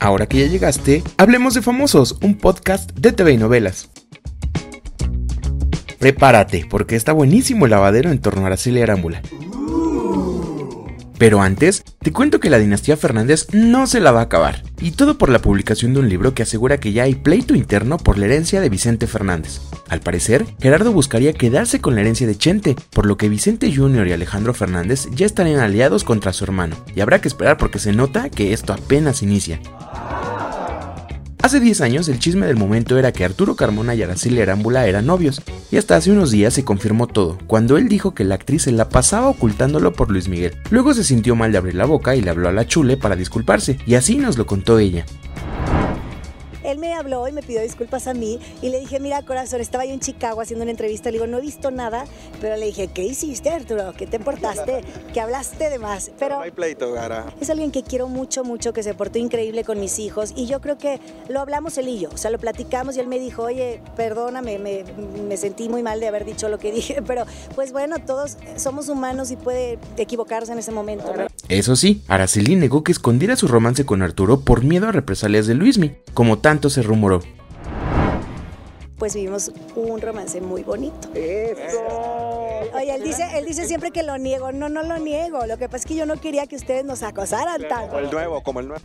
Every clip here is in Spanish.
Ahora que ya llegaste, hablemos de Famosos, un podcast de TV y novelas. Prepárate, porque está buenísimo el lavadero en torno a Araceli Arámbula. Pero antes, te cuento que la dinastía Fernández no se la va a acabar, y todo por la publicación de un libro que asegura que ya hay pleito interno por la herencia de Vicente Fernández. Al parecer, Gerardo buscaría quedarse con la herencia de Chente, por lo que Vicente Jr. y Alejandro Fernández ya estarían aliados contra su hermano, y habrá que esperar porque se nota que esto apenas inicia. Hace 10 años el chisme del momento era que Arturo Carmona y Araceli Arámbula eran novios, y hasta hace unos días se confirmó todo, cuando él dijo que la actriz se la pasaba ocultándolo por Luis Miguel. Luego se sintió mal de abrir la boca y le habló a la chule para disculparse, y así nos lo contó ella él me habló y me pidió disculpas a mí y le dije, mira corazón, estaba yo en Chicago haciendo una entrevista, le digo, no he visto nada, pero le dije, ¿qué hiciste Arturo? ¿Qué te importaste? ¿Qué hablaste de más? Pero no hay pleito, Gara. Es alguien que quiero mucho, mucho, que se portó increíble con mis hijos y yo creo que lo hablamos él y yo, o sea, lo platicamos y él me dijo, oye, perdóname, me, me sentí muy mal de haber dicho lo que dije, pero pues bueno, todos somos humanos y puede equivocarse en ese momento. Eso sí, Araceli negó que escondiera su romance con Arturo por miedo a represalias de Luismi, como tanto se rumoró. Pues vivimos un romance muy bonito. Oye, él dice, él dice siempre que lo niego. No, no lo niego. Lo que pasa es que yo no quería que ustedes nos acosaran tanto. Como el nuevo, como el nuevo.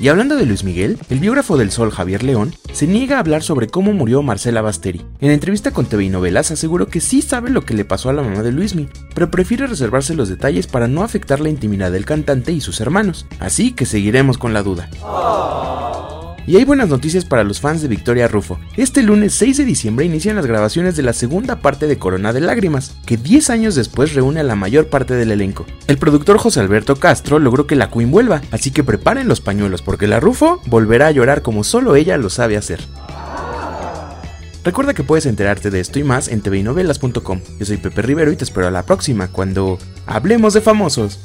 Y hablando de Luis Miguel, el biógrafo del Sol Javier León se niega a hablar sobre cómo murió Marcela Basteri. En entrevista con TV y Novelas aseguró que sí sabe lo que le pasó a la mamá de Luismi, pero prefiere reservarse los detalles para no afectar la intimidad del cantante y sus hermanos. Así que seguiremos con la duda. Y hay buenas noticias para los fans de Victoria Rufo. Este lunes 6 de diciembre inician las grabaciones de la segunda parte de Corona de Lágrimas, que 10 años después reúne a la mayor parte del elenco. El productor José Alberto Castro logró que la Queen vuelva, así que preparen los pañuelos porque la Rufo volverá a llorar como solo ella lo sabe hacer. Recuerda que puedes enterarte de esto y más en tvinovelas.com. Yo soy Pepe Rivero y te espero a la próxima cuando hablemos de famosos.